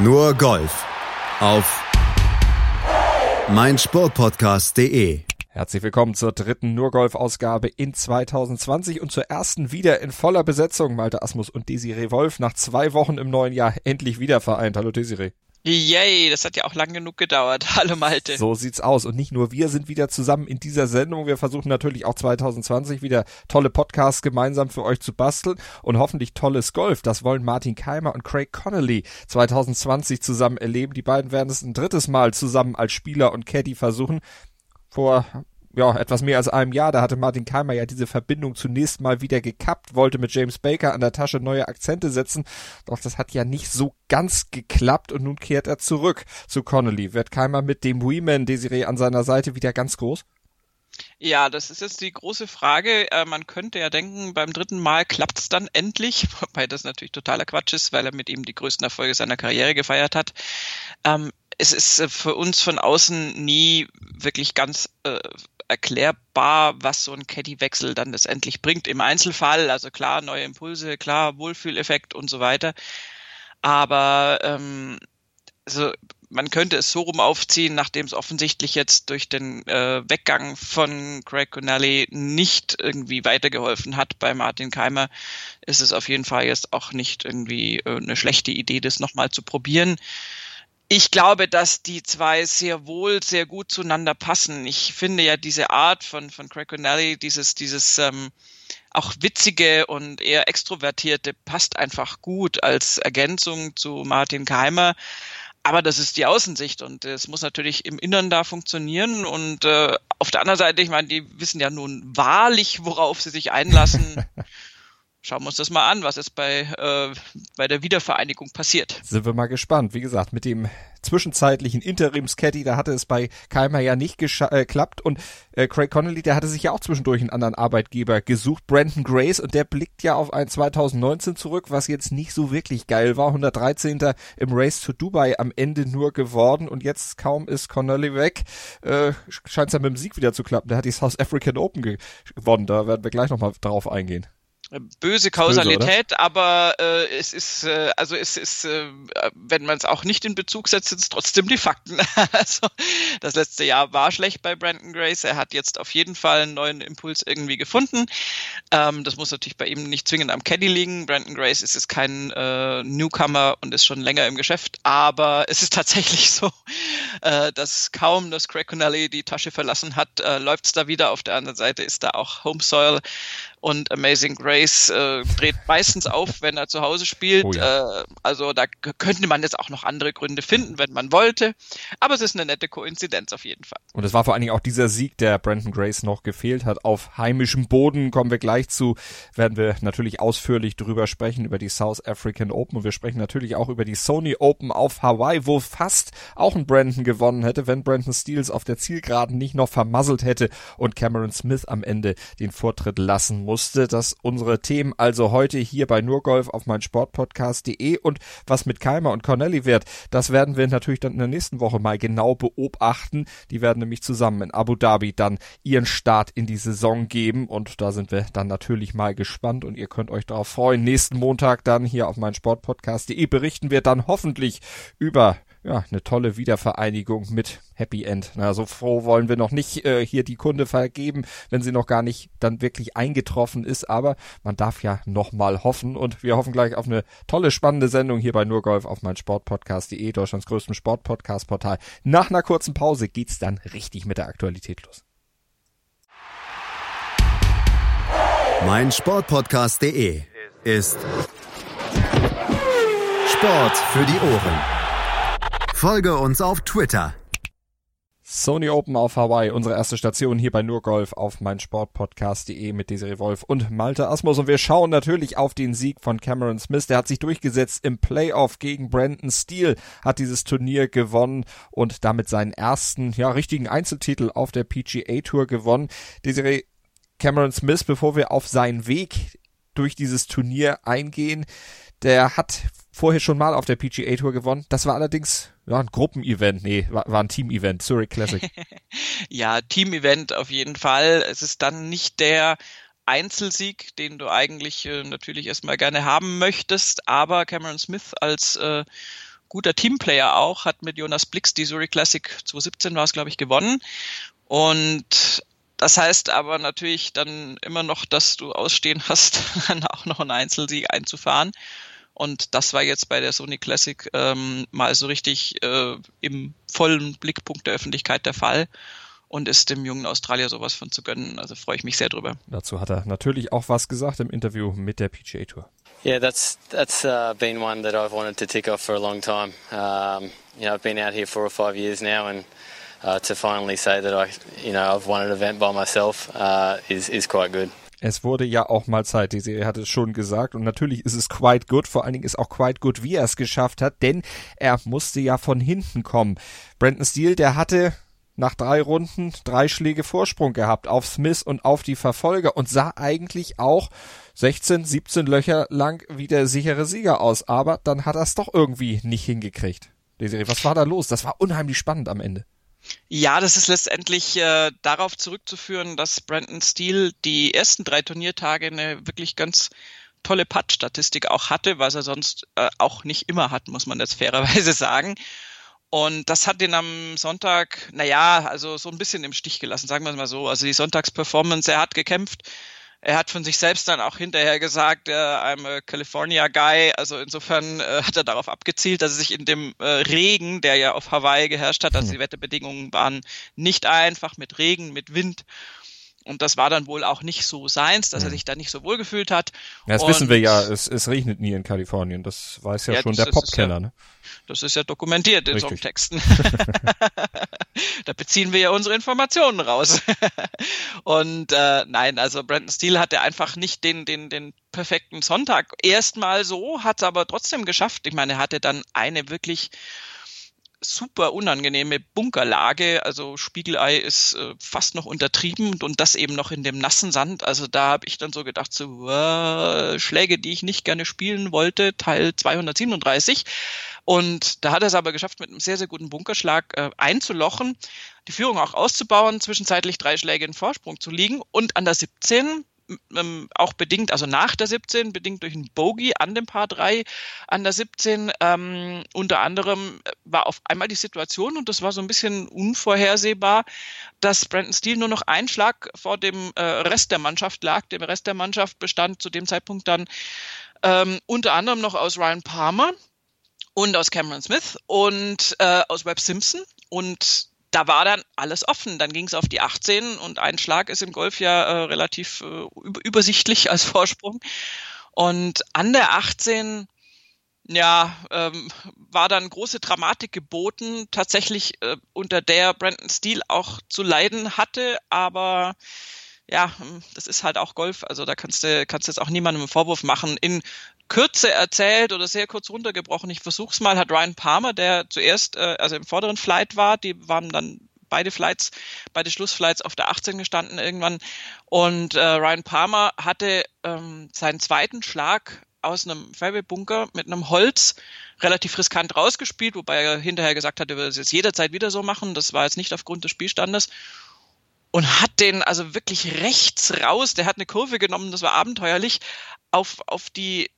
Nur Golf auf meinsportpodcast.de. Herzlich willkommen zur dritten Nurgolf-Ausgabe in 2020 und zur ersten wieder in voller Besetzung. Malte Asmus und Desiree Wolf nach zwei Wochen im neuen Jahr endlich wieder vereint. Hallo Desiree. Yay, das hat ja auch lang genug gedauert. Hallo Malte. So sieht's aus. Und nicht nur wir sind wieder zusammen in dieser Sendung. Wir versuchen natürlich auch 2020 wieder tolle Podcasts gemeinsam für euch zu basteln und hoffentlich tolles Golf. Das wollen Martin Keimer und Craig Connolly 2020 zusammen erleben. Die beiden werden es ein drittes Mal zusammen als Spieler und Caddy versuchen. Vor ja, etwas mehr als einem Jahr, da hatte Martin Keimer ja diese Verbindung zunächst mal wieder gekappt, wollte mit James Baker an der Tasche neue Akzente setzen, doch das hat ja nicht so ganz geklappt und nun kehrt er zurück zu Connolly. Wird Keimer mit dem Weeman Desiree an seiner Seite wieder ganz groß? Ja, das ist jetzt die große Frage. Äh, man könnte ja denken, beim dritten Mal klappt es dann endlich, wobei das natürlich totaler Quatsch ist, weil er mit ihm die größten Erfolge seiner Karriere gefeiert hat. Ähm, es ist äh, für uns von außen nie wirklich ganz äh, erklärbar, was so ein Caddy-Wechsel dann letztendlich bringt im Einzelfall. Also klar, neue Impulse, klar, Wohlfühleffekt und so weiter. Aber ähm, also man könnte es so rum aufziehen, nachdem es offensichtlich jetzt durch den äh, Weggang von Craig Connelly nicht irgendwie weitergeholfen hat bei Martin Keimer, ist es auf jeden Fall jetzt auch nicht irgendwie äh, eine schlechte Idee, das nochmal zu probieren ich glaube, dass die zwei sehr wohl sehr gut zueinander passen. Ich finde ja diese Art von, von Craig Connelly, dieses, dieses ähm, auch witzige und eher extrovertierte, passt einfach gut als Ergänzung zu Martin Keimer. Aber das ist die Außensicht und es muss natürlich im Innern da funktionieren. Und äh, auf der anderen Seite, ich meine, die wissen ja nun wahrlich, worauf sie sich einlassen. schauen wir uns das mal an, was jetzt bei, äh, bei der Wiedervereinigung passiert. Sind wir mal gespannt. Wie gesagt, mit dem zwischenzeitlichen Interims-Caddy, da hatte es bei Keimer ja nicht äh, geklappt und äh, Craig Connolly, der hatte sich ja auch zwischendurch einen anderen Arbeitgeber gesucht, Brandon Grace, und der blickt ja auf ein 2019 zurück, was jetzt nicht so wirklich geil war. 113. im Race to Dubai am Ende nur geworden und jetzt kaum ist Connolly weg, äh, scheint es ja mit dem Sieg wieder zu klappen. Der hat die South African Open gewonnen, da werden wir gleich nochmal drauf eingehen böse Kausalität, böse, aber äh, es ist, äh, also es ist, äh, wenn man es auch nicht in Bezug setzt, sind es trotzdem die Fakten. also das letzte Jahr war schlecht bei Brandon Grace. Er hat jetzt auf jeden Fall einen neuen Impuls irgendwie gefunden. Ähm, das muss natürlich bei ihm nicht zwingend am Caddy liegen. Brandon Grace ist es kein äh, Newcomer und ist schon länger im Geschäft, aber es ist tatsächlich so, äh, dass kaum das Craig Connelly die Tasche verlassen hat, äh, läuft es da wieder. Auf der anderen Seite ist da auch Home Soil und Amazing Grace äh, dreht meistens auf, wenn er zu Hause spielt. Oh ja. äh, also da könnte man jetzt auch noch andere Gründe finden, wenn man wollte. Aber es ist eine nette Koinzidenz auf jeden Fall. Und es war vor allen Dingen auch dieser Sieg, der Brandon Grace noch gefehlt hat. Auf heimischem Boden kommen wir gleich zu, werden wir natürlich ausführlich drüber sprechen, über die South African Open. Und wir sprechen natürlich auch über die Sony Open auf Hawaii, wo fast auch ein Brandon gewonnen hätte, wenn Brandon Steels auf der Zielgeraden nicht noch vermasselt hätte und Cameron Smith am Ende den Vortritt lassen musste, dass unsere Themen also heute hier bei Nurgolf auf mein Sportpodcast.de und was mit Keimer und Cornelli wird, das werden wir natürlich dann in der nächsten Woche mal genau beobachten. Die werden nämlich zusammen in Abu Dhabi dann ihren Start in die Saison geben und da sind wir dann natürlich mal gespannt und ihr könnt euch darauf freuen. Nächsten Montag dann hier auf mein Sportpodcast.de berichten wir dann hoffentlich über ja, eine tolle Wiedervereinigung mit Happy End. Na, so froh wollen wir noch nicht äh, hier die Kunde vergeben, wenn sie noch gar nicht dann wirklich eingetroffen ist, aber man darf ja noch mal hoffen und wir hoffen gleich auf eine tolle, spannende Sendung hier bei Nurgolf auf mein Sportpodcast.de, Deutschlands größtem Sportpodcast-Portal. Nach einer kurzen Pause geht's dann richtig mit der Aktualität los. Mein Sportpodcast.de ist Sport für die Ohren. Folge uns auf Twitter. Sony Open auf Hawaii, unsere erste Station hier bei Nurgolf auf mein Sportpodcast.de mit Desiree Wolf und Malte Asmus. Und wir schauen natürlich auf den Sieg von Cameron Smith. Der hat sich durchgesetzt im Playoff gegen Brandon Steele, hat dieses Turnier gewonnen und damit seinen ersten, ja, richtigen Einzeltitel auf der PGA Tour gewonnen. Desiree Cameron Smith, bevor wir auf seinen Weg durch dieses Turnier eingehen, der hat vorher schon mal auf der PGA Tour gewonnen. Das war allerdings ja, ein Gruppenevent, nee, war, war ein Team-Event, Zurich Classic. ja, Team-Event auf jeden Fall. Es ist dann nicht der Einzelsieg, den du eigentlich äh, natürlich erstmal gerne haben möchtest, aber Cameron Smith als äh, guter Teamplayer auch, hat mit Jonas Blix die Zurich Classic 2017 war es, glaube ich, gewonnen. Und das heißt aber natürlich dann immer noch, dass du ausstehen hast, dann auch noch einen Einzelsieg einzufahren. Und das war jetzt bei der Sony Classic ähm, mal so richtig äh, im vollen Blickpunkt der Öffentlichkeit der Fall und ist dem jungen Australier sowas von zu gönnen. Also freue ich mich sehr drüber. Dazu hat er natürlich auch was gesagt im Interview mit der PGA Tour. Yeah, that's that's uh, been one that I've wanted to tick off for a long time. Um, you know, I've been out here four or five years now, and uh, to finally say that I, you know, I've won an event by myself uh, is is quite good. Es wurde ja auch mal Zeit, die Serie hat es schon gesagt und natürlich ist es quite good, vor allen Dingen ist auch quite good, wie er es geschafft hat, denn er musste ja von hinten kommen. Brandon Steele, der hatte nach drei Runden drei Schläge Vorsprung gehabt auf Smith und auf die Verfolger und sah eigentlich auch 16, 17 Löcher lang wie der sichere Sieger aus, aber dann hat er es doch irgendwie nicht hingekriegt. Desiree, was war da los? Das war unheimlich spannend am Ende. Ja, das ist letztendlich äh, darauf zurückzuführen, dass Brandon Steele die ersten drei Turniertage eine wirklich ganz tolle Putt-Statistik auch hatte, was er sonst äh, auch nicht immer hat, muss man jetzt fairerweise sagen. Und das hat den am Sonntag, naja, also so ein bisschen im Stich gelassen, sagen wir es mal so. Also die Sonntagsperformance, er hat gekämpft. Er hat von sich selbst dann auch hinterher gesagt, äh, I'm a California Guy. Also insofern äh, hat er darauf abgezielt, dass er sich in dem äh, Regen, der ja auf Hawaii geherrscht hat, also hm. die Wetterbedingungen waren nicht einfach mit Regen, mit Wind und das war dann wohl auch nicht so seins, dass er hm. sich da nicht so wohl gefühlt hat. Ja, das und, wissen wir ja, es, es regnet nie in Kalifornien. Das weiß ja, ja schon der Popkenner. Ja, ne? Das ist ja dokumentiert in Richtig. Songtexten. da beziehen wir ja unsere Informationen raus. und äh, nein, also Brandon Steele hatte einfach nicht den, den, den perfekten Sonntag. Erstmal so, hat es aber trotzdem geschafft. Ich meine, er hatte dann eine wirklich super unangenehme Bunkerlage. Also Spiegelei ist äh, fast noch untertrieben und das eben noch in dem nassen Sand. Also da habe ich dann so gedacht, so äh, Schläge, die ich nicht gerne spielen wollte, Teil 237. Und da hat er es aber geschafft, mit einem sehr, sehr guten Bunkerschlag äh, einzulochen, die Führung auch auszubauen, zwischenzeitlich drei Schläge in Vorsprung zu liegen und an der 17 ähm, auch bedingt, also nach der 17, bedingt durch ein Bogey an dem Paar 3 an der 17. Ähm, unter anderem war auf einmal die Situation, und das war so ein bisschen unvorhersehbar, dass Brandon Steele nur noch ein Schlag vor dem äh, Rest der Mannschaft lag. Dem Rest der Mannschaft bestand zu dem Zeitpunkt dann ähm, unter anderem noch aus Ryan Palmer und aus Cameron Smith und äh, aus Webb Simpson. Und da war dann alles offen. Dann ging es auf die 18 und ein Schlag ist im Golf ja äh, relativ äh, übersichtlich als Vorsprung. Und an der 18 ja, ähm, war dann große Dramatik geboten, tatsächlich äh, unter der Brandon Steele auch zu leiden hatte, aber ja, das ist halt auch Golf, also da kannst du, kannst du jetzt auch niemandem einen Vorwurf machen. In Kürze erzählt oder sehr kurz runtergebrochen, ich versuch's mal, hat Ryan Palmer, der zuerst, äh, also im vorderen Flight war, die waren dann beide Flights, beide Schlussflights auf der 18 gestanden irgendwann. Und äh, Ryan Palmer hatte ähm, seinen zweiten Schlag aus einem Fairway-Bunker mit einem Holz relativ riskant rausgespielt, wobei er hinterher gesagt hat, er würde es jetzt jederzeit wieder so machen. Das war jetzt nicht aufgrund des Spielstandes. Und hat den also wirklich rechts raus, der hat eine Kurve genommen, das war abenteuerlich, auf, auf die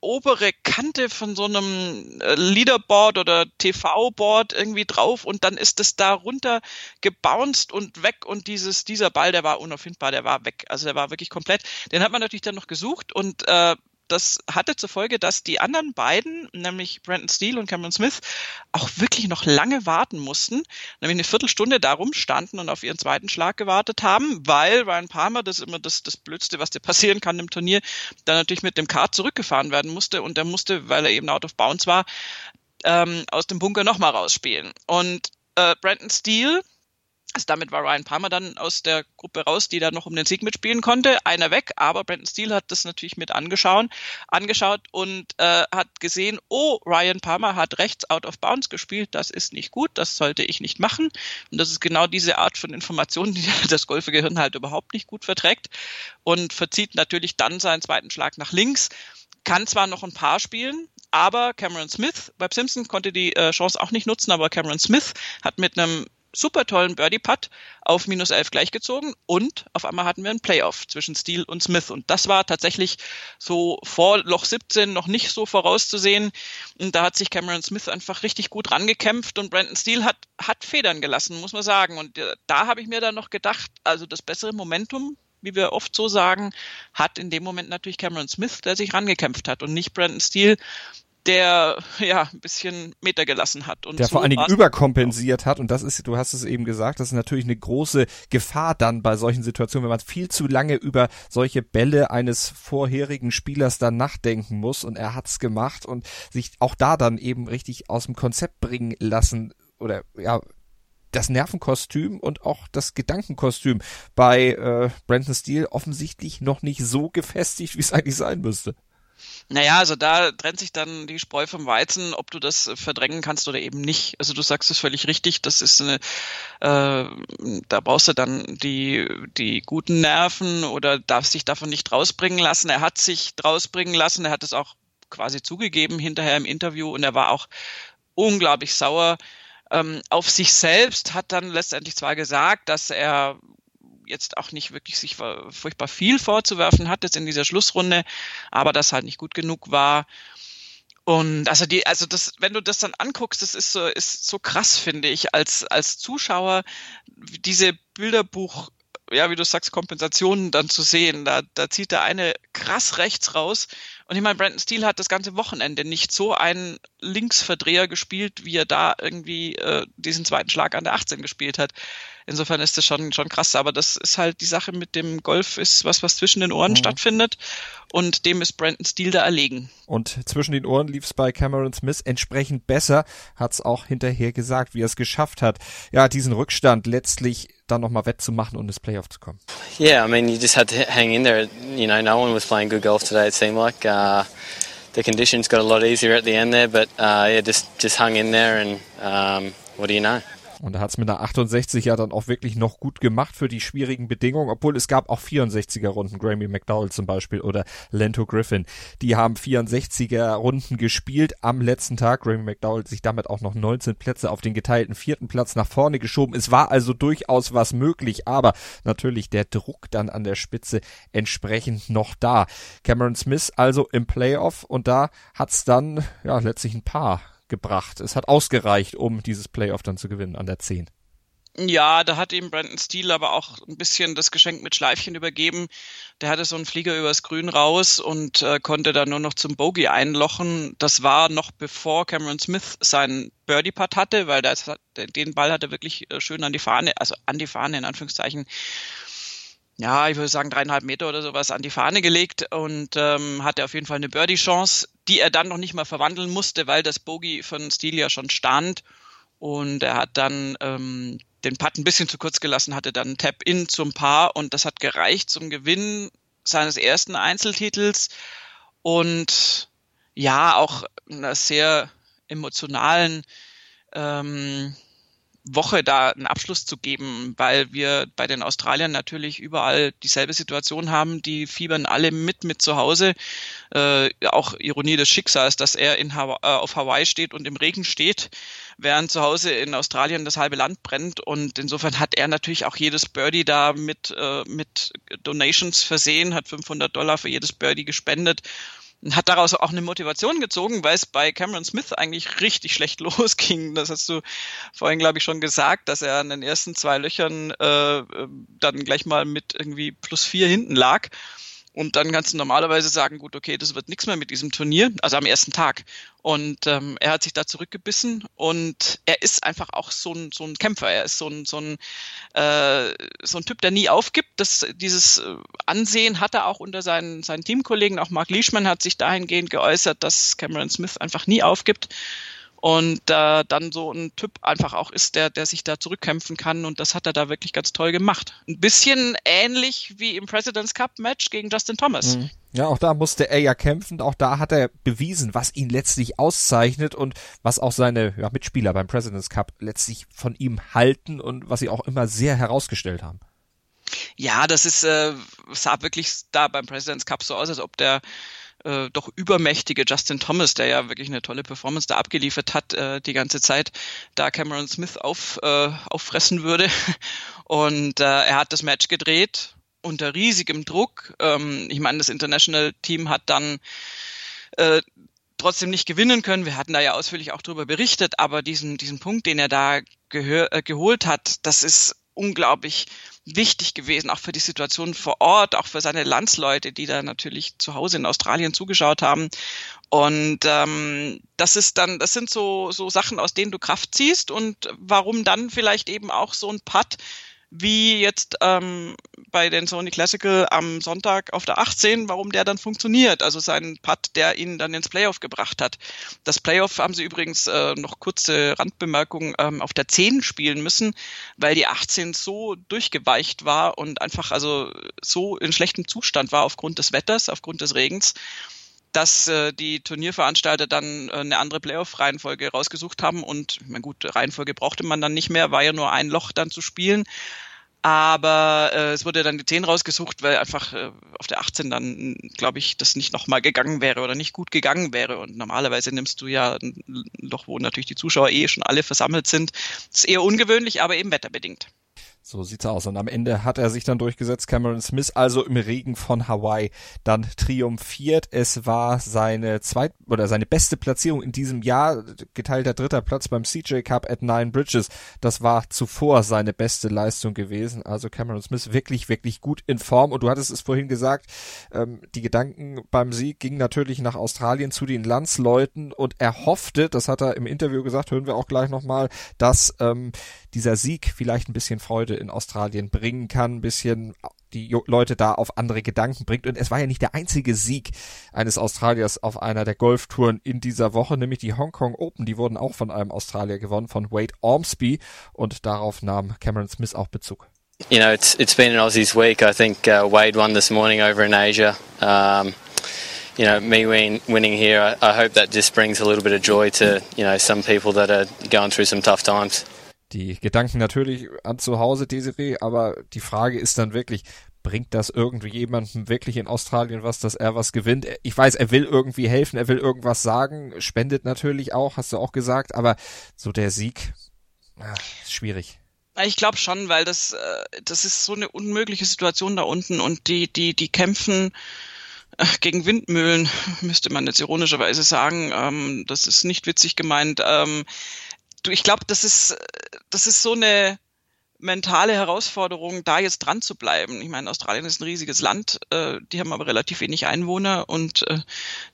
obere Kante von so einem äh, Leaderboard oder TV-Board irgendwie drauf und dann ist es da runter gebounced und weg und dieses, dieser Ball, der war unauffindbar, der war weg. Also der war wirklich komplett. Den hat man natürlich dann noch gesucht und äh, das hatte zur Folge, dass die anderen beiden, nämlich Brandon Steele und Cameron Smith, auch wirklich noch lange warten mussten, nämlich eine Viertelstunde darum standen und auf ihren zweiten Schlag gewartet haben, weil Ryan Palmer, das ist immer das, das Blödste, was dir passieren kann im Turnier, dann natürlich mit dem Kart zurückgefahren werden musste und der musste, weil er eben out of bounds war, ähm, aus dem Bunker nochmal rausspielen. Und äh, Brandon Steele, also damit war Ryan Palmer dann aus der Gruppe raus, die da noch um den Sieg mitspielen konnte. Einer weg, aber Brandon Steele hat das natürlich mit angeschaut, angeschaut und äh, hat gesehen, oh, Ryan Palmer hat rechts out of bounds gespielt, das ist nicht gut, das sollte ich nicht machen. Und das ist genau diese Art von Informationen, die das Golfgehirn halt überhaupt nicht gut verträgt und verzieht natürlich dann seinen zweiten Schlag nach links. Kann zwar noch ein paar spielen, aber Cameron Smith, Webb Simpson konnte die äh, Chance auch nicht nutzen, aber Cameron Smith hat mit einem super tollen Birdie-Putt auf minus 11 gleichgezogen und auf einmal hatten wir einen Playoff zwischen Steele und Smith. Und das war tatsächlich so vor Loch 17 noch nicht so vorauszusehen. Und da hat sich Cameron Smith einfach richtig gut rangekämpft und Brandon Steele hat, hat Federn gelassen, muss man sagen. Und äh, da habe ich mir dann noch gedacht, also das bessere Momentum wie wir oft so sagen, hat in dem Moment natürlich Cameron Smith, der sich rangekämpft hat und nicht Brandon Steele, der ja ein bisschen Meter gelassen hat und der so vor allen Dingen überkompensiert hat und das ist, du hast es eben gesagt, das ist natürlich eine große Gefahr dann bei solchen Situationen, wenn man viel zu lange über solche Bälle eines vorherigen Spielers dann nachdenken muss und er hat's gemacht und sich auch da dann eben richtig aus dem Konzept bringen lassen oder ja das Nervenkostüm und auch das Gedankenkostüm bei äh, Brandon Steele offensichtlich noch nicht so gefestigt, wie es eigentlich sein müsste. Naja, also da trennt sich dann die Spreu vom Weizen, ob du das verdrängen kannst oder eben nicht. Also du sagst es völlig richtig, das ist eine, äh, da brauchst du dann die, die guten Nerven oder darfst dich davon nicht rausbringen lassen. Er hat sich rausbringen lassen, er hat es auch quasi zugegeben hinterher im Interview und er war auch unglaublich sauer ähm, auf sich selbst, hat dann letztendlich zwar gesagt, dass er jetzt auch nicht wirklich sich furchtbar viel vorzuwerfen hat jetzt in dieser Schlussrunde, aber das halt nicht gut genug war. Und also die, also das, wenn du das dann anguckst, das ist so, ist so krass, finde ich, als, als Zuschauer, diese Bilderbuch, ja, wie du sagst, Kompensationen dann zu sehen. Da, da zieht der eine krass rechts raus. Und ich meine, Brandon Steele hat das ganze Wochenende nicht so einen Linksverdreher gespielt, wie er da irgendwie äh, diesen zweiten Schlag an der 18 gespielt hat. Insofern ist das schon, schon krass. Aber das ist halt die Sache mit dem Golf, ist was, was zwischen den Ohren mhm. stattfindet. Und dem ist Brandon Steele da erlegen. Und zwischen den Ohren lief es bei Cameron Smith entsprechend besser, hat es auch hinterher gesagt, wie er es geschafft hat, ja, diesen Rückstand letztlich dann nochmal wettzumachen und ins Playoff zu kommen. Yeah, I mean, you just had to hang in there. You know, no one was playing good golf today, it seemed like. Uh, the conditions got a lot easier at the end there, but uh, yeah, just, just hung in there and um, what do you know? Und er hat es mit einer 68 ja dann auch wirklich noch gut gemacht für die schwierigen Bedingungen, obwohl es gab auch 64er Runden, Grammy McDowell zum Beispiel oder Lento Griffin. Die haben 64er Runden gespielt am letzten Tag. Grammy McDowell sich damit auch noch 19 Plätze auf den geteilten vierten Platz nach vorne geschoben. Es war also durchaus was möglich, aber natürlich der Druck dann an der Spitze entsprechend noch da. Cameron Smith also im Playoff und da hat's dann ja letztlich ein paar gebracht. Es hat ausgereicht, um dieses Playoff dann zu gewinnen an der 10. Ja, da hat ihm Brandon Steele aber auch ein bisschen das Geschenk mit Schleifchen übergeben. Der hatte so einen Flieger übers Grün raus und äh, konnte dann nur noch zum Bogey einlochen. Das war noch bevor Cameron Smith seinen Birdie-Putt hatte, weil das, den Ball hat er wirklich äh, schön an die Fahne, also an die Fahne in Anführungszeichen, ja, ich würde sagen dreieinhalb Meter oder sowas an die Fahne gelegt und ähm, hatte auf jeden Fall eine Birdie-Chance, die er dann noch nicht mal verwandeln musste, weil das Bogey von Steele ja schon stand. Und er hat dann ähm, den Putt ein bisschen zu kurz gelassen, hatte dann Tap-In zum Paar und das hat gereicht zum Gewinn seines ersten Einzeltitels und ja, auch einer sehr emotionalen ähm, Woche da einen Abschluss zu geben, weil wir bei den Australiern natürlich überall dieselbe Situation haben. Die fiebern alle mit mit zu Hause. Äh, auch Ironie des Schicksals, dass er in Hawaii, äh, auf Hawaii steht und im Regen steht, während zu Hause in Australien das halbe Land brennt. Und insofern hat er natürlich auch jedes Birdie da mit, äh, mit Donations versehen, hat 500 Dollar für jedes Birdie gespendet hat daraus auch eine Motivation gezogen, weil es bei Cameron Smith eigentlich richtig schlecht losging. Das hast du vorhin, glaube ich, schon gesagt, dass er an den ersten zwei Löchern äh, dann gleich mal mit irgendwie plus vier hinten lag. Und dann kannst du normalerweise sagen, gut, okay, das wird nichts mehr mit diesem Turnier, also am ersten Tag. Und ähm, er hat sich da zurückgebissen und er ist einfach auch so ein, so ein Kämpfer. Er ist so ein, so, ein, äh, so ein Typ, der nie aufgibt. Das, dieses äh, Ansehen hat er auch unter seinen, seinen Teamkollegen. Auch Mark Leishman hat sich dahingehend geäußert, dass Cameron Smith einfach nie aufgibt und äh, dann so ein Typ einfach auch ist, der, der sich da zurückkämpfen kann und das hat er da wirklich ganz toll gemacht. Ein bisschen ähnlich wie im President's Cup Match gegen Justin Thomas. Mhm. Ja, auch da musste er ja kämpfen, auch da hat er bewiesen, was ihn letztlich auszeichnet und was auch seine ja, Mitspieler beim President's Cup letztlich von ihm halten und was sie auch immer sehr herausgestellt haben. Ja, das ist, äh, sah wirklich da beim President's Cup so aus, als ob der äh, doch übermächtige Justin Thomas, der ja wirklich eine tolle Performance da abgeliefert hat äh, die ganze Zeit, da Cameron Smith auf, äh, auffressen würde. Und äh, er hat das Match gedreht unter riesigem Druck. Ähm, ich meine, das International Team hat dann äh, trotzdem nicht gewinnen können. Wir hatten da ja ausführlich auch darüber berichtet, aber diesen, diesen Punkt, den er da gehör, äh, geholt hat, das ist unglaublich wichtig gewesen, auch für die Situation vor Ort, auch für seine Landsleute, die da natürlich zu Hause in Australien zugeschaut haben. Und ähm, das ist dann, das sind so, so Sachen, aus denen du Kraft ziehst und warum dann vielleicht eben auch so ein Putt wie jetzt ähm, bei den Sony Classical am Sonntag auf der 18, warum der dann funktioniert. Also sein Putt, der ihn dann ins Playoff gebracht hat. Das Playoff haben sie übrigens äh, noch kurze Randbemerkung ähm, auf der 10 spielen müssen, weil die 18 so durchgeweicht war und einfach also so in schlechtem Zustand war aufgrund des Wetters, aufgrund des Regens dass äh, die Turnierveranstalter dann äh, eine andere Playoff-Reihenfolge rausgesucht haben und, meine, gut, Reihenfolge brauchte man dann nicht mehr, war ja nur ein Loch dann zu spielen. Aber äh, es wurde dann die 10 rausgesucht, weil einfach äh, auf der 18 dann, glaube ich, das nicht nochmal gegangen wäre oder nicht gut gegangen wäre. Und normalerweise nimmst du ja ein Loch, wo natürlich die Zuschauer eh schon alle versammelt sind. Das ist eher ungewöhnlich, aber eben wetterbedingt. So sieht's aus. Und am Ende hat er sich dann durchgesetzt, Cameron Smith, also im Regen von Hawaii, dann triumphiert. Es war seine zweit oder seine beste Platzierung in diesem Jahr, geteilter dritter Platz beim CJ Cup at Nine Bridges. Das war zuvor seine beste Leistung gewesen. Also Cameron Smith wirklich, wirklich gut in Form. Und du hattest es vorhin gesagt, ähm, die Gedanken beim Sieg gingen natürlich nach Australien zu den Landsleuten und er hoffte, das hat er im Interview gesagt, hören wir auch gleich nochmal, dass ähm, dieser Sieg vielleicht ein bisschen Freude in Australien bringen kann, ein bisschen die Leute da auf andere Gedanken bringt. Und es war ja nicht der einzige Sieg eines Australiers auf einer der Golftouren in dieser Woche, nämlich die Hong Kong Open. Die wurden auch von einem Australier gewonnen, von Wade Ormsby. Und darauf nahm Cameron Smith auch Bezug. You know, it's it's been an Aussie's week. I think uh, Wade won this morning over in Asia. Um, you know, me win, winning here, I, I hope that just brings a little bit of joy to you know some people that are going through some tough times die Gedanken natürlich an zu Hause, Desiree, aber die Frage ist dann wirklich, bringt das irgendwie jemandem wirklich in Australien was, dass er was gewinnt? Ich weiß, er will irgendwie helfen, er will irgendwas sagen, spendet natürlich auch, hast du auch gesagt, aber so der Sieg, ja, ist schwierig. Ich glaube schon, weil das, äh, das ist so eine unmögliche Situation da unten und die, die, die kämpfen äh, gegen Windmühlen, müsste man jetzt ironischerweise sagen. Ähm, das ist nicht witzig gemeint. Ähm, du, ich glaube, das ist, das ist so eine mentale Herausforderung, da jetzt dran zu bleiben. Ich meine, Australien ist ein riesiges Land, äh, die haben aber relativ wenig Einwohner und äh,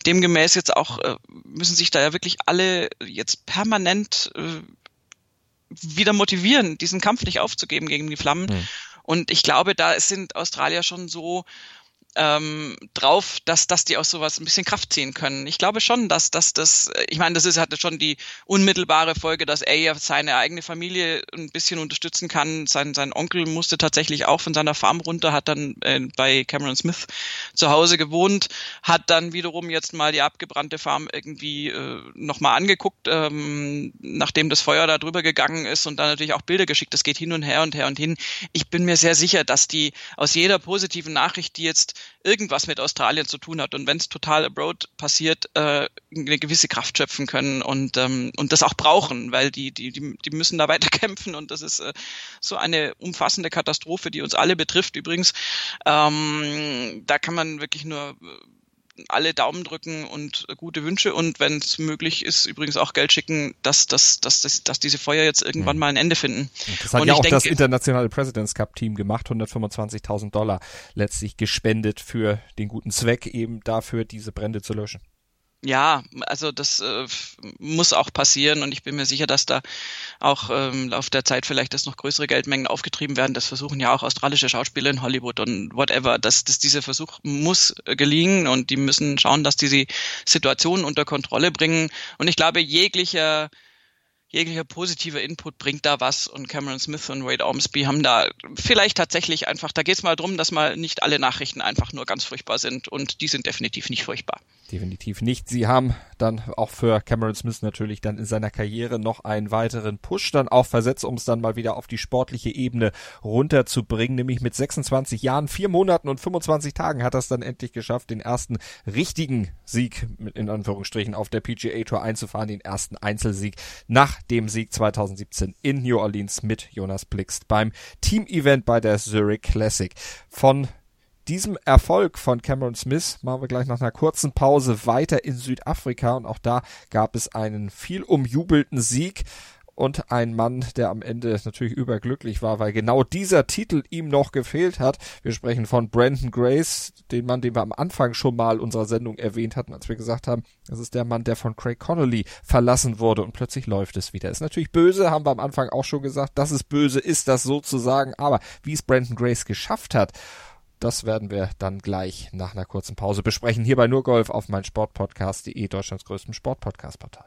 demgemäß jetzt auch äh, müssen sich da ja wirklich alle jetzt permanent äh, wieder motivieren, diesen Kampf nicht aufzugeben gegen die Flammen. Mhm. Und ich glaube, da sind Australier schon so ähm, drauf, dass, dass die aus sowas ein bisschen Kraft ziehen können. Ich glaube schon, dass, dass das, ich meine, das ist, hatte schon die unmittelbare Folge, dass er ja seine eigene Familie ein bisschen unterstützen kann. Sein, sein Onkel musste tatsächlich auch von seiner Farm runter, hat dann äh, bei Cameron Smith zu Hause gewohnt, hat dann wiederum jetzt mal die abgebrannte Farm irgendwie äh, nochmal angeguckt, ähm, nachdem das Feuer da drüber gegangen ist und dann natürlich auch Bilder geschickt. Das geht hin und her und her und hin. Ich bin mir sehr sicher, dass die aus jeder positiven Nachricht, die jetzt irgendwas mit Australien zu tun hat und wenn es total abroad passiert, äh, eine gewisse Kraft schöpfen können und, ähm, und das auch brauchen, weil die, die, die, die müssen da weiter kämpfen und das ist äh, so eine umfassende Katastrophe, die uns alle betrifft übrigens. Ähm, da kann man wirklich nur alle Daumen drücken und gute Wünsche und wenn es möglich ist, übrigens auch Geld schicken, dass, dass, dass, dass, dass diese Feuer jetzt irgendwann mhm. mal ein Ende finden. Das hat und ja auch denke, das internationale Presidents Cup Team gemacht, 125.000 Dollar letztlich gespendet für den guten Zweck, eben dafür diese Brände zu löschen ja, also das äh, muss auch passieren und ich bin mir sicher, dass da auch ähm, auf der Zeit vielleicht das noch größere Geldmengen aufgetrieben werden. Das versuchen ja auch australische Schauspieler in Hollywood und whatever. Das, das, dieser Versuch muss gelingen und die müssen schauen, dass die die Situation unter Kontrolle bringen. Und ich glaube, jeglicher jeglicher positiver Input bringt da was und Cameron Smith und Wade Ormsby haben da vielleicht tatsächlich einfach, da geht es mal darum, dass mal nicht alle Nachrichten einfach nur ganz furchtbar sind und die sind definitiv nicht furchtbar. Definitiv nicht. Sie haben dann auch für Cameron Smith natürlich dann in seiner Karriere noch einen weiteren Push dann auch versetzt, um es dann mal wieder auf die sportliche Ebene runterzubringen, nämlich mit 26 Jahren, vier Monaten und 25 Tagen hat er es dann endlich geschafft, den ersten richtigen Sieg in Anführungsstrichen auf der PGA Tour einzufahren, den ersten Einzelsieg nach dem Sieg 2017 in New Orleans mit Jonas Blixt beim Team-Event bei der Zurich Classic. Von diesem Erfolg von Cameron Smith machen wir gleich nach einer kurzen Pause weiter in Südafrika und auch da gab es einen viel umjubelten Sieg und ein Mann, der am Ende natürlich überglücklich war, weil genau dieser Titel ihm noch gefehlt hat. Wir sprechen von Brandon Grace, den Mann, den wir am Anfang schon mal unserer Sendung erwähnt hatten, als wir gesagt haben, das ist der Mann, der von Craig Connolly verlassen wurde und plötzlich läuft es wieder. Ist natürlich böse, haben wir am Anfang auch schon gesagt, dass es böse ist, das sozusagen, aber wie es Brandon Grace geschafft hat, das werden wir dann gleich nach einer kurzen Pause besprechen. Hier bei Nurgolf auf mein Sportpodcast.de, Deutschlands größtem Sportpodcast-Portal.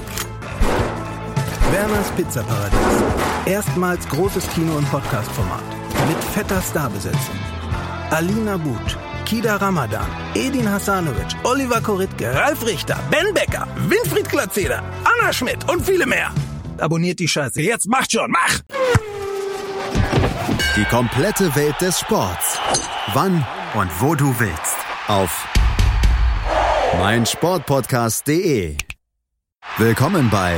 Werners Pizzaparadies. Erstmals großes Kino- und Podcast-Format. Mit fetter Starbesetzung. Alina But, Kida Ramadan, Edin Hasanovic, Oliver Koritke, Ralf Richter, Ben Becker, Winfried Glatzeder, Anna Schmidt und viele mehr. Abonniert die Scheiße. Jetzt macht schon, mach! Die komplette Welt des Sports. Wann und wo du willst. Auf meinsportpodcast.de. Willkommen bei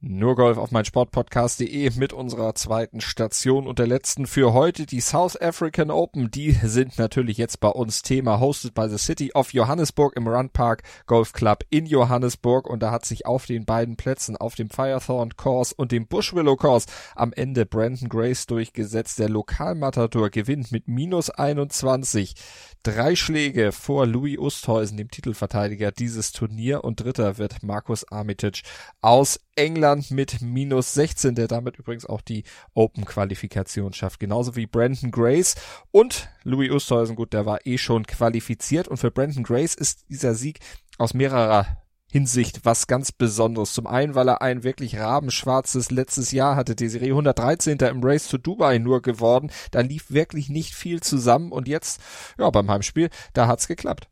Nur Golf auf mein Sportpodcast.de mit unserer zweiten Station und der letzten für heute, die South African Open. Die sind natürlich jetzt bei uns Thema, hosted by the City of Johannesburg im Run Park Golf Club in Johannesburg und da hat sich auf den beiden Plätzen, auf dem Firethorn Course und dem Bushwillow Course am Ende Brandon Grace durchgesetzt. Der Lokalmatador gewinnt mit minus 21 drei Schläge vor Louis Oosthuizen, dem Titelverteidiger dieses Turnier und dritter wird Markus Armitage aus England mit minus 16, der damit übrigens auch die Open-Qualifikation schafft. Genauso wie Brandon Grace und Louis Oosthuizen, gut, der war eh schon qualifiziert und für Brandon Grace ist dieser Sieg aus mehrerer Hinsicht was ganz Besonderes. Zum einen, weil er ein wirklich rabenschwarzes letztes Jahr hatte. Die Serie 113. im Race to Dubai nur geworden. Da lief wirklich nicht viel zusammen und jetzt, ja, beim Heimspiel, da hat's geklappt.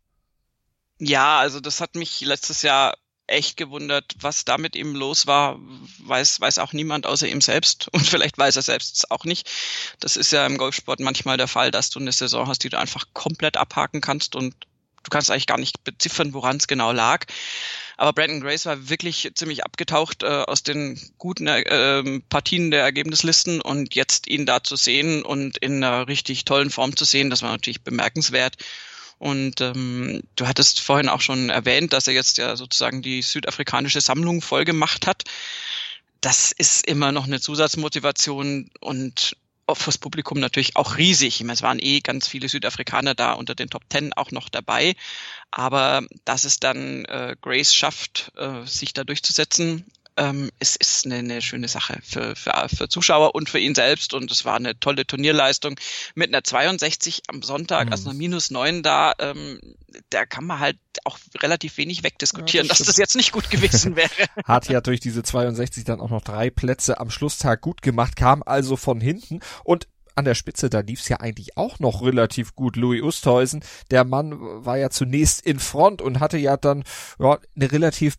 Ja, also das hat mich letztes Jahr echt gewundert, was da mit ihm los war, weiß, weiß auch niemand außer ihm selbst und vielleicht weiß er selbst auch nicht. Das ist ja im Golfsport manchmal der Fall, dass du eine Saison hast, die du einfach komplett abhaken kannst und du kannst eigentlich gar nicht beziffern, woran es genau lag. Aber Brandon Grace war wirklich ziemlich abgetaucht äh, aus den guten äh, Partien der Ergebnislisten und jetzt ihn da zu sehen und in einer richtig tollen Form zu sehen, das war natürlich bemerkenswert. Und ähm, du hattest vorhin auch schon erwähnt, dass er jetzt ja sozusagen die südafrikanische Sammlung voll gemacht hat. Das ist immer noch eine Zusatzmotivation und fürs Publikum natürlich auch riesig. Ich meine, es waren eh ganz viele Südafrikaner da unter den Top Ten auch noch dabei. Aber dass es dann äh, Grace schafft, äh, sich da durchzusetzen, ähm, es ist eine, eine schöne Sache für, für, für Zuschauer und für ihn selbst. Und es war eine tolle Turnierleistung mit einer 62 am Sonntag, mhm. also einer minus 9 da. Ähm, da kann man halt auch relativ wenig wegdiskutieren, ja, das dass das jetzt nicht gut gewesen wäre. Hat ja durch diese 62 dann auch noch drei Plätze am Schlusstag gut gemacht, kam also von hinten und an der Spitze, da lief's ja eigentlich auch noch relativ gut. Louis Oosthuizen, der Mann war ja zunächst in Front und hatte ja dann ja, eine relativ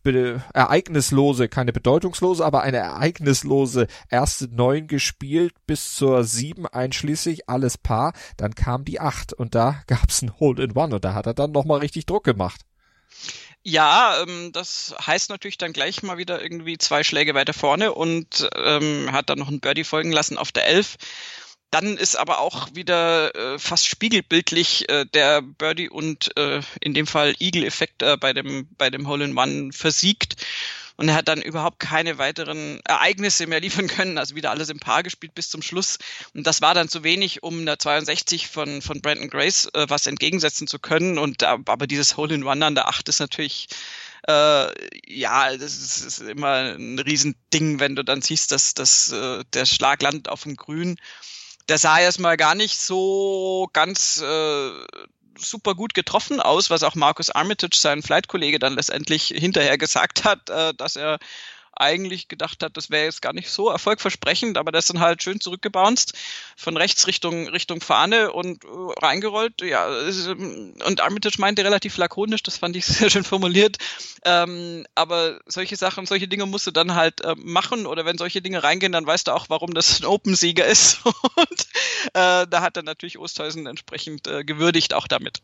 ereignislose, keine bedeutungslose, aber eine ereignislose erste Neun gespielt bis zur Sieben einschließlich, alles Paar. Dann kam die Acht und da gab's ein Hold in One und da hat er dann nochmal richtig Druck gemacht. Ja, ähm, das heißt natürlich dann gleich mal wieder irgendwie zwei Schläge weiter vorne und ähm, hat dann noch ein Birdie folgen lassen auf der Elf. Dann ist aber auch wieder äh, fast spiegelbildlich äh, der Birdie und äh, in dem Fall Eagle-Effekt äh, bei dem bei dem Hole in One versiegt und er hat dann überhaupt keine weiteren Ereignisse mehr liefern können, also wieder alles im Paar gespielt bis zum Schluss. Und das war dann zu wenig, um einer 62 von, von Brandon Grace äh, was entgegensetzen zu können. Und äh, aber dieses Hole in One an der 8 ist natürlich äh, ja, das ist, ist immer ein Riesending, wenn du dann siehst, dass, dass äh, der Schlag landet auf dem Grün. Der sah erstmal gar nicht so ganz äh, super gut getroffen aus, was auch Markus Armitage, sein Flight-Kollege, dann letztendlich hinterher gesagt hat, äh, dass er eigentlich gedacht hat, das wäre jetzt gar nicht so erfolgversprechend, aber das dann halt schön zurückgebounced von rechts Richtung Richtung Fahne und äh, reingerollt. Ja, und Armitage meinte relativ lakonisch, das fand ich sehr schön formuliert. Ähm, aber solche Sachen, solche Dinge musst du dann halt äh, machen oder wenn solche Dinge reingehen, dann weißt du auch, warum das ein Open-Sieger ist. und äh, da hat er natürlich Osthäusen entsprechend äh, gewürdigt auch damit.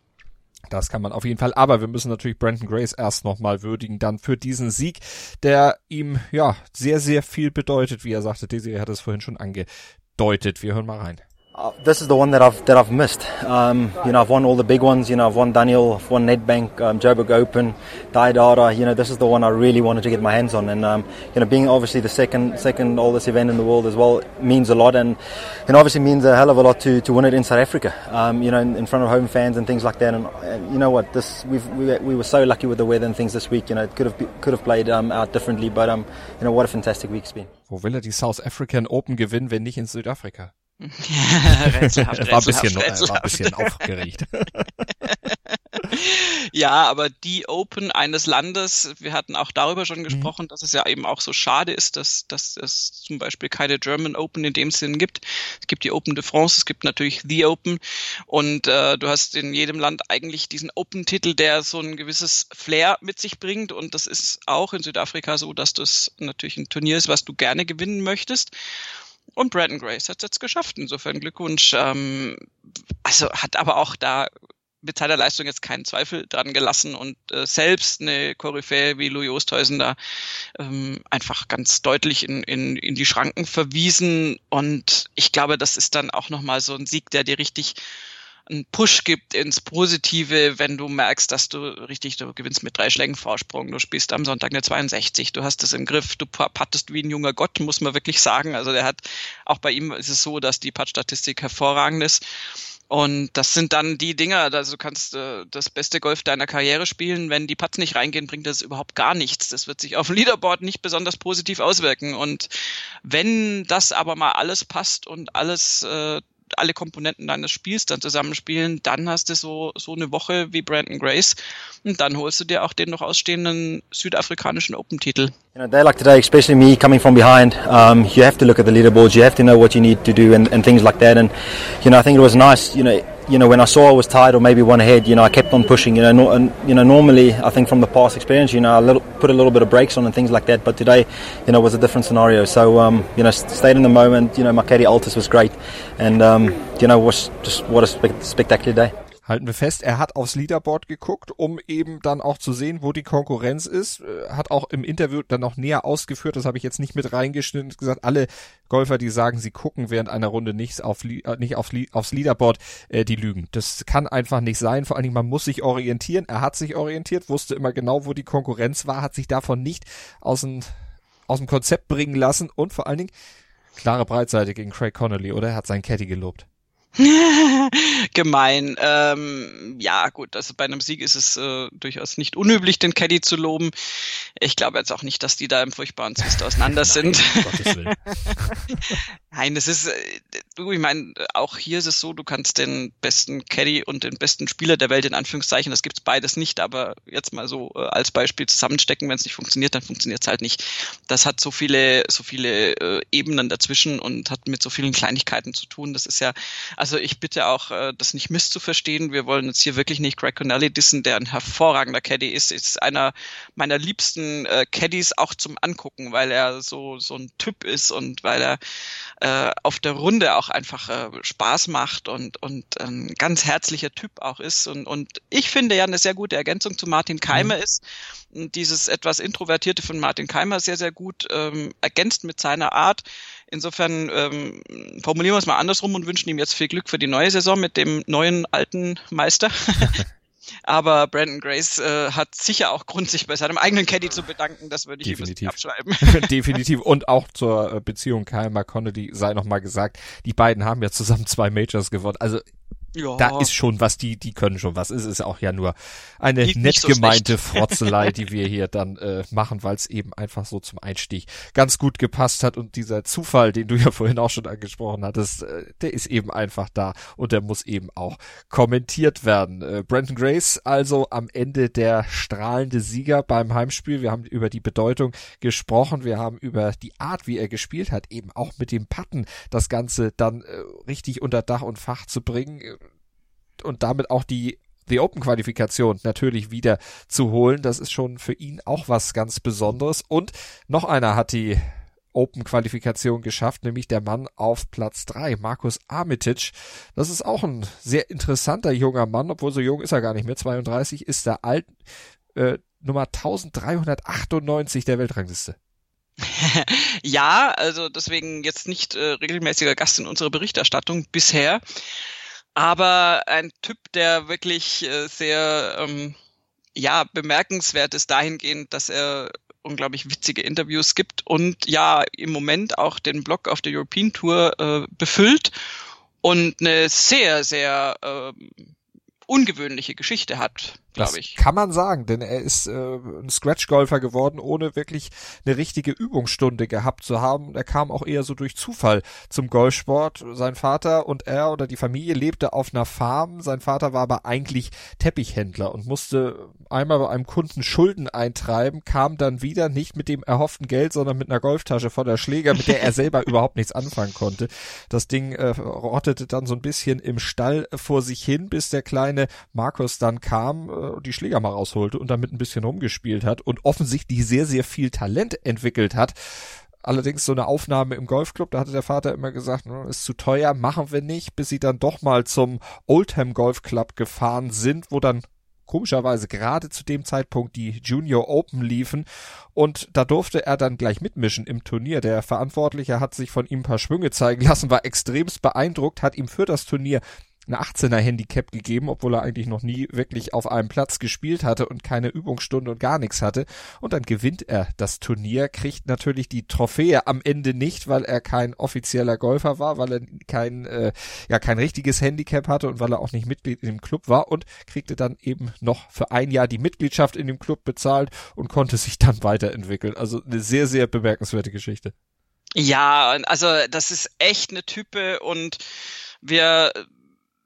Das kann man auf jeden Fall. Aber wir müssen natürlich Brandon Grace erst nochmal würdigen, dann für diesen Sieg, der ihm, ja, sehr, sehr viel bedeutet, wie er sagte. Desiree hat es vorhin schon angedeutet. Wir hören mal rein. Uh, this is the one that I've that I've missed. Um, you know, I've won all the big ones. You know, I've won Daniel, I've won Nedbank, um, Joburg Open, Diodata. You know, this is the one I really wanted to get my hands on. And um, you know, being obviously the second second oldest event in the world as well means a lot, and and obviously means a hell of a lot to, to win it in South Africa. Um, you know, in, in, front of home fans and things like that. And, you know what, this we we were so lucky with the weather and things this week. You know, it could have could have played um, out differently, but um, you know, what a fantastic week it's been. Wo will er die South African Open gewinnen, wenn nicht in Südafrika? rätselhaft, war ein bisschen, rätselhaft. war ein bisschen aufgeregt. ja, aber die Open eines Landes, wir hatten auch darüber schon mhm. gesprochen, mhm. dass es ja eben auch so schade ist, dass, dass es zum Beispiel keine German Open in dem Sinn gibt. Es gibt die Open de France, es gibt natürlich The Open und äh, du hast in jedem Land eigentlich diesen Open-Titel, der so ein gewisses Flair mit sich bringt und das ist auch in Südafrika so, dass das natürlich ein Turnier ist, was du gerne gewinnen möchtest. Und Brandon Grace hat es jetzt geschafft. Insofern Glückwunsch. Ähm, also hat aber auch da mit seiner Leistung jetzt keinen Zweifel dran gelassen und äh, selbst eine Koryphäe wie Louis Oosthuizen da ähm, einfach ganz deutlich in, in, in die Schranken verwiesen. Und ich glaube, das ist dann auch nochmal so ein Sieg, der dir richtig einen Push gibt ins Positive, wenn du merkst, dass du richtig, du gewinnst mit drei Schlägen Vorsprung, du spielst am Sonntag eine 62, du hast es im Griff, du pattest wie ein junger Gott, muss man wirklich sagen. Also der hat, auch bei ihm ist es so, dass die Putt-Statistik hervorragend ist. Und das sind dann die Dinger, also du kannst äh, das beste Golf deiner Karriere spielen, wenn die Putts nicht reingehen, bringt das überhaupt gar nichts. Das wird sich auf dem Leaderboard nicht besonders positiv auswirken. Und wenn das aber mal alles passt und alles äh, alle Komponenten deines Spiels dann zusammenspielen, dann hast du so, so eine Woche wie Brandon Grace und dann holst du dir auch den noch ausstehenden südafrikanischen Open-Titel. You know, day like today, especially me coming from behind, um, you have to look at the leaderboards, you have to know what you need to do and, and things like that. And, you know, I think it was nice, you know, you know, when I saw I was tied or maybe one ahead, you know, I kept on pushing. You know, no, and, you know, normally I think from the past experience, you know, I little, put a little bit of brakes on and things like that. But today, you know, was a different scenario. So, um, you know, stayed in the moment. You know, caddy Altus was great, and um, you know, was just what a spe- spectacular day. Halten wir fest, er hat aufs Leaderboard geguckt, um eben dann auch zu sehen, wo die Konkurrenz ist. Äh, hat auch im Interview dann noch näher ausgeführt, das habe ich jetzt nicht mit reingeschnitten, gesagt, alle Golfer, die sagen, sie gucken während einer Runde nicht, auf, äh, nicht auf, aufs Leaderboard, äh, die lügen. Das kann einfach nicht sein. Vor allen Dingen, man muss sich orientieren. Er hat sich orientiert, wusste immer genau, wo die Konkurrenz war, hat sich davon nicht aus dem, aus dem Konzept bringen lassen und vor allen Dingen klare Breitseite gegen Craig Connolly, oder? Er hat seinen Caddy gelobt. Gemein. Ähm, ja, gut, also bei einem Sieg ist es äh, durchaus nicht unüblich, den Caddy zu loben. Ich glaube jetzt auch nicht, dass die da im furchtbaren Zwist auseinander sind. Nein, das ist, äh, du, ich meine, auch hier ist es so, du kannst den besten Caddy und den besten Spieler der Welt in Anführungszeichen, das gibt's beides nicht, aber jetzt mal so äh, als Beispiel zusammenstecken, wenn es nicht funktioniert, dann funktioniert's halt nicht. Das hat so viele, so viele äh, Ebenen dazwischen und hat mit so vielen Kleinigkeiten zu tun. Das ist ja, also ich bitte auch, äh, das nicht misszuverstehen. Wir wollen jetzt hier wirklich nicht Greg Connelly dissen, der ein hervorragender Caddy ist, ist einer meiner liebsten äh, Caddies auch zum Angucken, weil er so so ein Typ ist und weil er äh, auf der Runde auch einfach äh, Spaß macht und, und ein ganz herzlicher Typ auch ist. Und, und ich finde ja eine sehr gute Ergänzung zu Martin Keimer mhm. ist, dieses etwas Introvertierte von Martin Keimer sehr, sehr gut ähm, ergänzt mit seiner Art. Insofern ähm, formulieren wir es mal andersrum und wünschen ihm jetzt viel Glück für die neue Saison mit dem neuen alten Meister. Aber Brandon Grace äh, hat sicher auch Grund, sich bei seinem eigenen Caddy zu bedanken. Das würde ich Definitiv. abschreiben. Definitiv. Und auch zur äh, Beziehung Kyle McConnelly sei nochmal gesagt, die beiden haben ja zusammen zwei Majors gewonnen. Also ja. da ist schon was, die, die können schon was. Es ist auch ja nur eine Geht nett so gemeinte Frotzelei, die wir hier dann äh, machen, weil es eben einfach so zum Einstieg ganz gut gepasst hat und dieser Zufall, den du ja vorhin auch schon angesprochen hattest, äh, der ist eben einfach da und der muss eben auch kommentiert werden. Äh, Brandon Grace also am Ende der strahlende Sieger beim Heimspiel. Wir haben über die Bedeutung gesprochen, wir haben über die Art, wie er gespielt hat, eben auch mit dem Patten das Ganze dann äh, richtig unter Dach und Fach zu bringen und damit auch die The Open Qualifikation natürlich wieder zu holen. Das ist schon für ihn auch was ganz Besonderes. Und noch einer hat die Open Qualifikation geschafft, nämlich der Mann auf Platz drei, Markus Armitage. Das ist auch ein sehr interessanter junger Mann, obwohl so jung ist er gar nicht mehr. 32 ist der alt, äh, Nummer 1398 der Weltrangliste. ja, also deswegen jetzt nicht äh, regelmäßiger Gast in unserer Berichterstattung bisher aber ein Typ, der wirklich äh, sehr ähm, ja bemerkenswert ist dahingehend, dass er unglaublich witzige Interviews gibt und ja im Moment auch den Blog auf der European Tour äh, befüllt und eine sehr sehr äh, ungewöhnliche Geschichte hat glaube ich. Kann man sagen, denn er ist äh, ein Scratch-Golfer geworden, ohne wirklich eine richtige Übungsstunde gehabt zu haben. Er kam auch eher so durch Zufall zum Golfsport. Sein Vater und er oder die Familie lebte auf einer Farm. Sein Vater war aber eigentlich Teppichhändler und musste einmal bei einem Kunden Schulden eintreiben, kam dann wieder nicht mit dem erhofften Geld, sondern mit einer Golftasche voller Schläger, mit der er selber überhaupt nichts anfangen konnte. Das Ding äh, rottete dann so ein bisschen im Stall vor sich hin, bis der kleine Markus dann kam äh, die Schläger mal rausholte und damit ein bisschen rumgespielt hat und offensichtlich sehr, sehr viel Talent entwickelt hat. Allerdings so eine Aufnahme im Golfclub, da hatte der Vater immer gesagt, ne, ist zu teuer, machen wir nicht, bis sie dann doch mal zum Oldham Golf Club gefahren sind, wo dann komischerweise gerade zu dem Zeitpunkt die Junior Open liefen und da durfte er dann gleich mitmischen im Turnier. Der Verantwortliche hat sich von ihm ein paar Schwünge zeigen lassen, war extremst beeindruckt, hat ihm für das Turnier ein 18er Handicap gegeben, obwohl er eigentlich noch nie wirklich auf einem Platz gespielt hatte und keine Übungsstunde und gar nichts hatte. Und dann gewinnt er das Turnier, kriegt natürlich die Trophäe am Ende nicht, weil er kein offizieller Golfer war, weil er kein, äh, ja, kein richtiges Handicap hatte und weil er auch nicht Mitglied in dem Club war und kriegte dann eben noch für ein Jahr die Mitgliedschaft in dem Club bezahlt und konnte sich dann weiterentwickeln. Also eine sehr, sehr bemerkenswerte Geschichte. Ja, also das ist echt eine Type und wir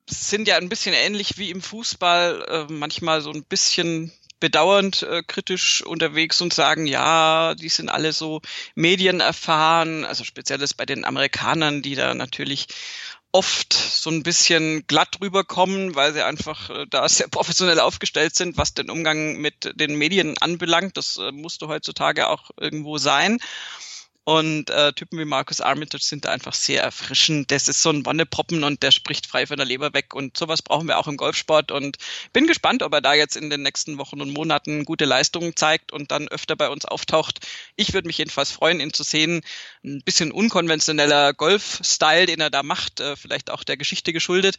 sind ja ein bisschen ähnlich wie im Fußball, äh, manchmal so ein bisschen bedauernd äh, kritisch unterwegs und sagen, ja, die sind alle so medienerfahren, also speziell ist bei den Amerikanern, die da natürlich oft so ein bisschen glatt rüberkommen, weil sie einfach äh, da sehr professionell aufgestellt sind, was den Umgang mit den Medien anbelangt. Das äh, musste heutzutage auch irgendwo sein. Und äh, Typen wie Marcus Armitage sind da einfach sehr erfrischend. Das ist so ein Wannepoppen und der spricht frei von der Leber weg. Und sowas brauchen wir auch im Golfsport. Und bin gespannt, ob er da jetzt in den nächsten Wochen und Monaten gute Leistungen zeigt und dann öfter bei uns auftaucht. Ich würde mich jedenfalls freuen, ihn zu sehen. Ein bisschen unkonventioneller Golf-Style, den er da macht, äh, vielleicht auch der Geschichte geschuldet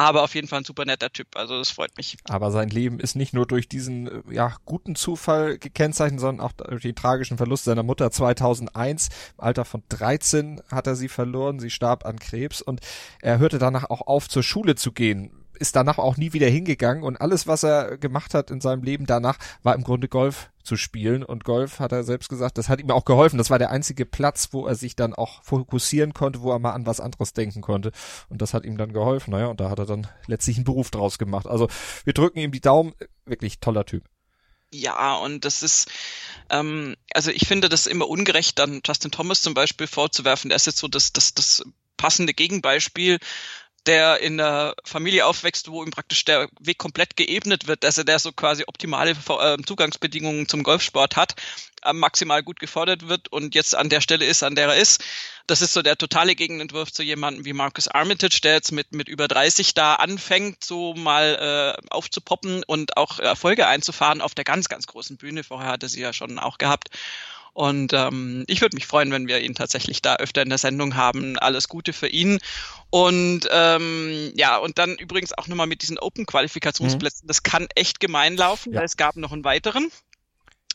aber auf jeden Fall ein super netter Typ, also das freut mich. Aber sein Leben ist nicht nur durch diesen äh, ja guten Zufall gekennzeichnet, sondern auch durch den tragischen Verlust seiner Mutter 2001. Im Alter von 13 hat er sie verloren, sie starb an Krebs und er hörte danach auch auf zur Schule zu gehen ist danach auch nie wieder hingegangen und alles, was er gemacht hat in seinem Leben danach, war im Grunde Golf zu spielen und Golf hat er selbst gesagt, das hat ihm auch geholfen. Das war der einzige Platz, wo er sich dann auch fokussieren konnte, wo er mal an was anderes denken konnte und das hat ihm dann geholfen. Naja, und da hat er dann letztlich einen Beruf draus gemacht. Also wir drücken ihm die Daumen, wirklich toller Typ. Ja, und das ist, ähm, also ich finde das immer ungerecht, dann Justin Thomas zum Beispiel vorzuwerfen. Der ist jetzt so das, das, das passende Gegenbeispiel der in der Familie aufwächst, wo ihm praktisch der Weg komplett geebnet wird, dass er der so quasi optimale äh, Zugangsbedingungen zum Golfsport hat, äh, maximal gut gefordert wird und jetzt an der Stelle ist, an der er ist. Das ist so der totale Gegenentwurf zu jemandem wie Marcus Armitage, der jetzt mit, mit über 30 da anfängt, so mal äh, aufzupoppen und auch Erfolge einzufahren auf der ganz, ganz großen Bühne. Vorher hatte sie ja schon auch gehabt. Und ähm, ich würde mich freuen, wenn wir ihn tatsächlich da öfter in der Sendung haben. Alles Gute für ihn. Und ähm, ja, und dann übrigens auch nochmal mit diesen Open-Qualifikationsplätzen. Mhm. Das kann echt gemein laufen, ja. weil es gab noch einen weiteren.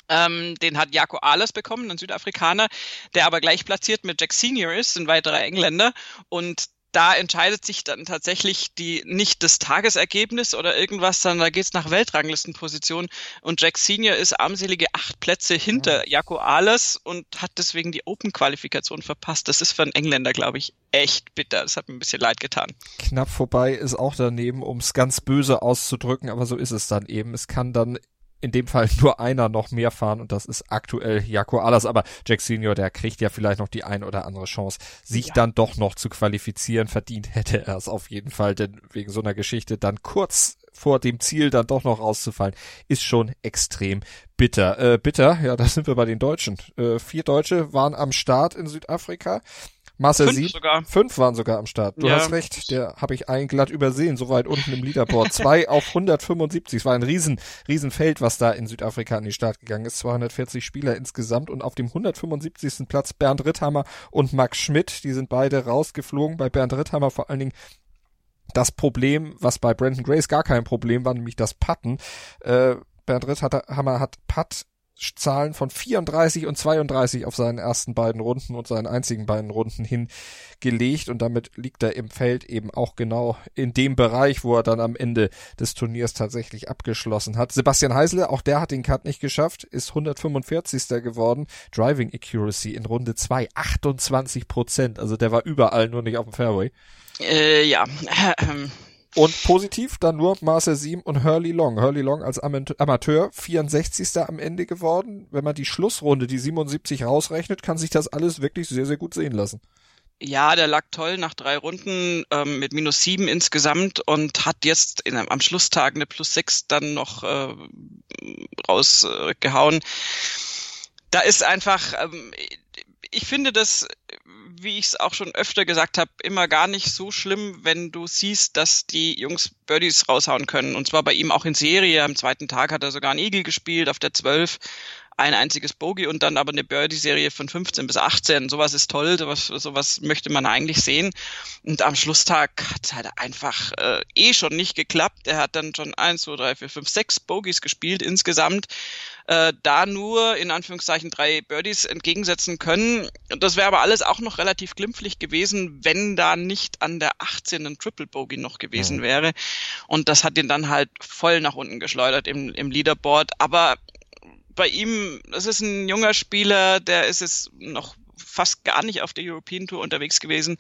Ähm, den hat Jako Ahlers bekommen, ein Südafrikaner, der aber gleich platziert mit Jack Senior ist, ein weiterer Engländer. Und da entscheidet sich dann tatsächlich die nicht das Tagesergebnis oder irgendwas, sondern da geht's nach Weltranglistenposition. Und Jack Senior ist armselige acht Plätze hinter Jaco Ahlers und hat deswegen die Open-Qualifikation verpasst. Das ist für einen Engländer, glaube ich, echt bitter. Das hat mir ein bisschen leid getan. Knapp vorbei ist auch daneben, um es ganz böse auszudrücken, aber so ist es dann eben. Es kann dann in dem Fall nur einer noch mehr fahren und das ist aktuell Jako Alas. Aber Jack Senior, der kriegt ja vielleicht noch die ein oder andere Chance, sich ja. dann doch noch zu qualifizieren. Verdient hätte er es auf jeden Fall, denn wegen so einer Geschichte dann kurz vor dem Ziel dann doch noch rauszufallen, ist schon extrem bitter. Äh, bitter, ja, da sind wir bei den Deutschen. Äh, vier Deutsche waren am Start in Südafrika. Marcel fünf Sieb, sogar. fünf waren sogar am Start. Du ja. hast recht, der habe ich einen glatt übersehen, so weit unten im Leaderboard. Zwei auf 175. Es war ein riesen, riesen Feld, was da in Südafrika an den Start gegangen ist. 240 Spieler insgesamt und auf dem 175. Platz Bernd Ritthammer und Max Schmidt. Die sind beide rausgeflogen. Bei Bernd Ritthammer vor allen Dingen das Problem, was bei Brandon Grace gar kein Problem war, nämlich das Patten. Äh, Bernd Ritthammer hat Putt Zahlen von 34 und 32 auf seinen ersten beiden Runden und seinen einzigen beiden Runden hingelegt und damit liegt er im Feld eben auch genau in dem Bereich, wo er dann am Ende des Turniers tatsächlich abgeschlossen hat. Sebastian Heisele, auch der hat den Cut nicht geschafft, ist 145. geworden. Driving Accuracy in Runde 2, 28 Prozent. Also der war überall nur nicht auf dem Fairway. Äh, ja. Und positiv dann nur Marcel Siem und Hurley Long. Hurley Long als Amateur 64. am Ende geworden. Wenn man die Schlussrunde, die 77 rausrechnet, kann sich das alles wirklich sehr, sehr gut sehen lassen. Ja, der lag toll nach drei Runden ähm, mit minus sieben insgesamt und hat jetzt in, am Schlusstag eine plus sechs dann noch äh, rausgehauen. Äh, da ist einfach, ähm, ich finde das, wie ich es auch schon öfter gesagt habe, immer gar nicht so schlimm, wenn du siehst, dass die Jungs Birdies raushauen können. Und zwar bei ihm auch in Serie. Am zweiten Tag hat er sogar einen Eagle gespielt auf der 12 ein einziges Bogey und dann aber eine Birdie-Serie von 15 bis 18. Sowas ist toll, sowas, sowas möchte man eigentlich sehen. Und am Schlusstag hat es halt einfach äh, eh schon nicht geklappt. Er hat dann schon 1, 2, 3, 4, 5, 6 Bogies gespielt insgesamt. Äh, da nur in Anführungszeichen drei Birdies entgegensetzen können. Das wäre aber alles auch noch relativ glimpflich gewesen, wenn da nicht an der 18. ein Triple Bogey noch gewesen wäre. Und das hat ihn dann halt voll nach unten geschleudert im, im Leaderboard. Aber bei ihm, das ist ein junger Spieler, der ist es noch fast gar nicht auf der European Tour unterwegs gewesen.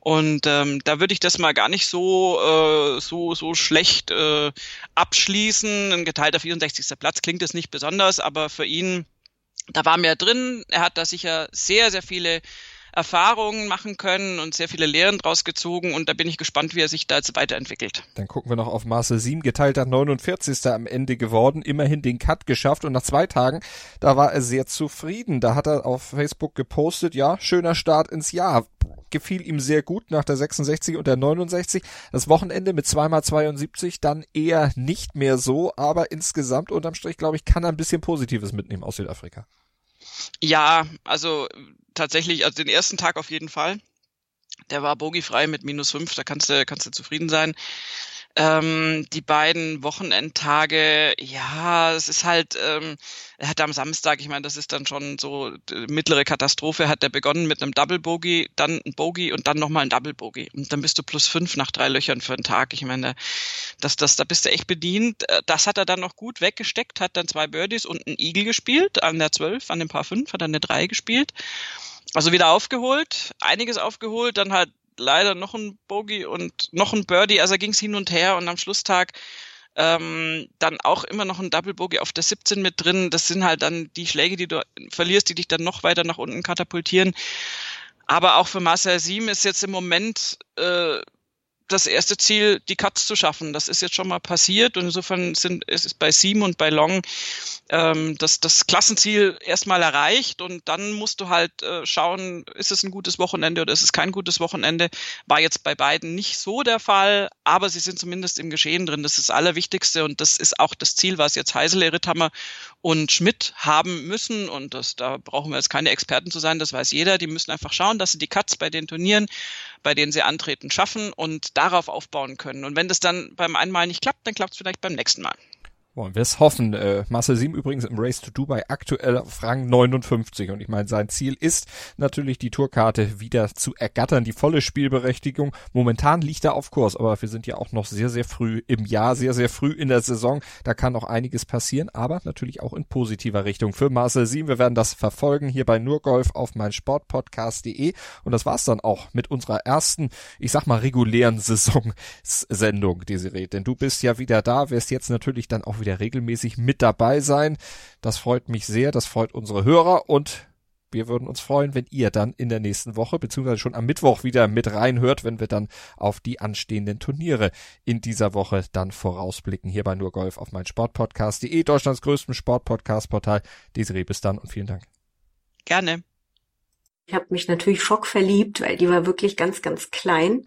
Und ähm, da würde ich das mal gar nicht so äh, so so schlecht äh, abschließen. Ein geteilter 64. Platz klingt es nicht besonders, aber für ihn da war mehr drin. Er hat da sicher sehr sehr viele Erfahrungen machen können und sehr viele Lehren draus gezogen und da bin ich gespannt, wie er sich da jetzt weiterentwickelt. Dann gucken wir noch auf Marcel Siem, geteilter 49. am Ende geworden, immerhin den Cut geschafft und nach zwei Tagen, da war er sehr zufrieden. Da hat er auf Facebook gepostet, ja, schöner Start ins Jahr. Gefiel ihm sehr gut nach der 66 und der 69. Das Wochenende mit zweimal 72 dann eher nicht mehr so, aber insgesamt unterm Strich, glaube ich, kann er ein bisschen Positives mitnehmen aus Südafrika. Ja, also tatsächlich, also den ersten Tag auf jeden Fall. Der war bogiefrei mit minus fünf, da kannst du, kannst du zufrieden sein. Ähm, die beiden Wochenendtage, ja, es ist halt, ähm, er hat am Samstag, ich meine, das ist dann schon so mittlere Katastrophe, hat er begonnen mit einem Double Bogey, dann ein Bogey und dann nochmal ein Double Bogey. Und dann bist du plus fünf nach drei Löchern für einen Tag. Ich meine, das, das, da bist du echt bedient. Das hat er dann noch gut weggesteckt, hat dann zwei Birdies und einen Eagle gespielt an der zwölf, an dem Paar fünf, hat er eine drei gespielt. Also wieder aufgeholt, einiges aufgeholt, dann halt leider noch ein Bogey und noch ein Birdie, also ging es hin und her und am Schlusstag ähm, dann auch immer noch ein Double Bogey auf der 17 mit drin. Das sind halt dann die Schläge, die du verlierst, die dich dann noch weiter nach unten katapultieren. Aber auch für Marcel Siem ist jetzt im Moment äh, das erste Ziel, die Cuts zu schaffen. Das ist jetzt schon mal passiert und insofern sind, es ist bei Siem und bei Long ähm, das, das Klassenziel erstmal erreicht und dann musst du halt äh, schauen, ist es ein gutes Wochenende oder ist es kein gutes Wochenende. War jetzt bei beiden nicht so der Fall, aber sie sind zumindest im Geschehen drin. Das ist das Allerwichtigste und das ist auch das Ziel, was jetzt Heisele, Ritthammer und Schmidt haben müssen und das, da brauchen wir jetzt keine Experten zu sein, das weiß jeder. Die müssen einfach schauen, dass sie die Cuts bei den Turnieren, bei denen sie antreten, schaffen und darauf aufbauen können. Und wenn das dann beim einmal nicht klappt, dann klappt es vielleicht beim nächsten Mal. Wollen wir es hoffen. Äh, Marcel Sieben übrigens im Race to Dubai aktuell auf Rang 59 und ich meine, sein Ziel ist natürlich die Tourkarte wieder zu ergattern, die volle Spielberechtigung. Momentan liegt er auf Kurs, aber wir sind ja auch noch sehr, sehr früh im Jahr, sehr, sehr früh in der Saison. Da kann noch einiges passieren, aber natürlich auch in positiver Richtung für Marcel Sieben. Wir werden das verfolgen hier bei Nurgolf auf meinsportpodcast.de und das war's dann auch mit unserer ersten, ich sag mal, regulären Saisonsendung, Desiree. Denn du bist ja wieder da, wirst jetzt natürlich dann auch wieder regelmäßig mit dabei sein. Das freut mich sehr, das freut unsere Hörer und wir würden uns freuen, wenn ihr dann in der nächsten Woche beziehungsweise schon am Mittwoch wieder mit reinhört, wenn wir dann auf die anstehenden Turniere in dieser Woche dann vorausblicken hier bei nur Golf auf mein Sportpodcast.de, Deutschlands größtem Sportpodcast-Portal. Desiree, bis dann und vielen Dank. Gerne. Ich habe mich natürlich schockverliebt, weil die war wirklich ganz, ganz klein.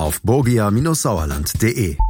auf borgia-sauerland.de.